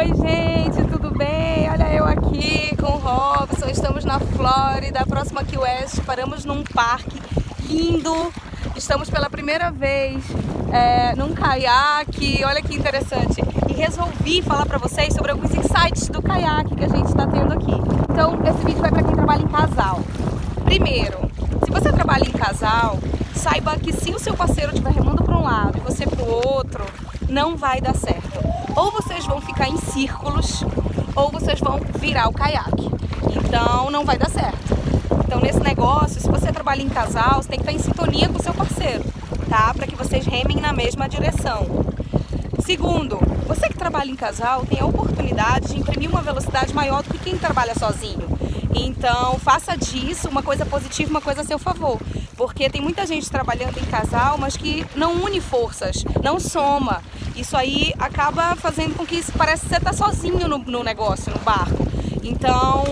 Oi, gente, tudo bem? Olha eu aqui com o Robson. Estamos na Flórida, próximo aqui West. Paramos num parque lindo. Estamos pela primeira vez é, num caiaque. Olha que interessante. E resolvi falar para vocês sobre alguns insights do caiaque que a gente está tendo aqui. Então, esse vídeo vai para quem trabalha em casal. Primeiro, se você trabalha em casal, saiba que se o seu parceiro estiver remando para um lado e você para o outro, não vai dar certo. Ou vocês vão ficar em círculos, ou vocês vão virar o caiaque. Então não vai dar certo. Então nesse negócio, se você trabalha em casal, você tem que estar em sintonia com o seu parceiro, tá? Para que vocês remem na mesma direção. Segundo, você que trabalha em casal tem a oportunidade de imprimir uma velocidade maior do que quem trabalha sozinho. Então, faça disso uma coisa positiva, uma coisa a seu favor. Porque tem muita gente trabalhando em casal, mas que não une forças, não soma. Isso aí acaba fazendo com que parece que você está sozinho no, no, negócio, no barco. Então,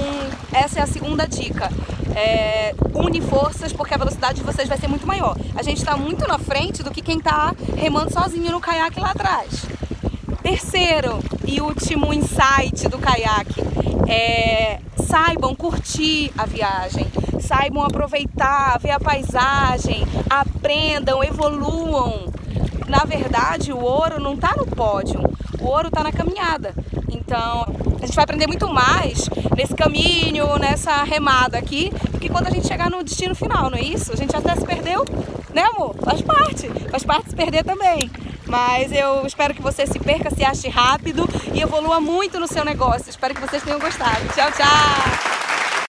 essa é a segunda dica. É, une forças porque a velocidade de vocês vai ser muito maior. A gente está muito na frente do que quem está remando sozinho no caiaque lá atrás. Terceiro e último insight do caiaque é saibam curtir a viagem, saibam aproveitar, ver a paisagem, aprendam, evoluam. Na verdade, o ouro não está no pódio, o ouro está na caminhada. Então, a gente vai aprender muito mais nesse caminho, nessa remada aqui, do que quando a gente chegar no destino final, não é isso? A gente até se perdeu, né, amor? Faz parte, faz parte se perder também. Mas eu espero que você se perca, se ache rápido e evolua muito no seu negócio. Espero que vocês tenham gostado. Tchau, tchau!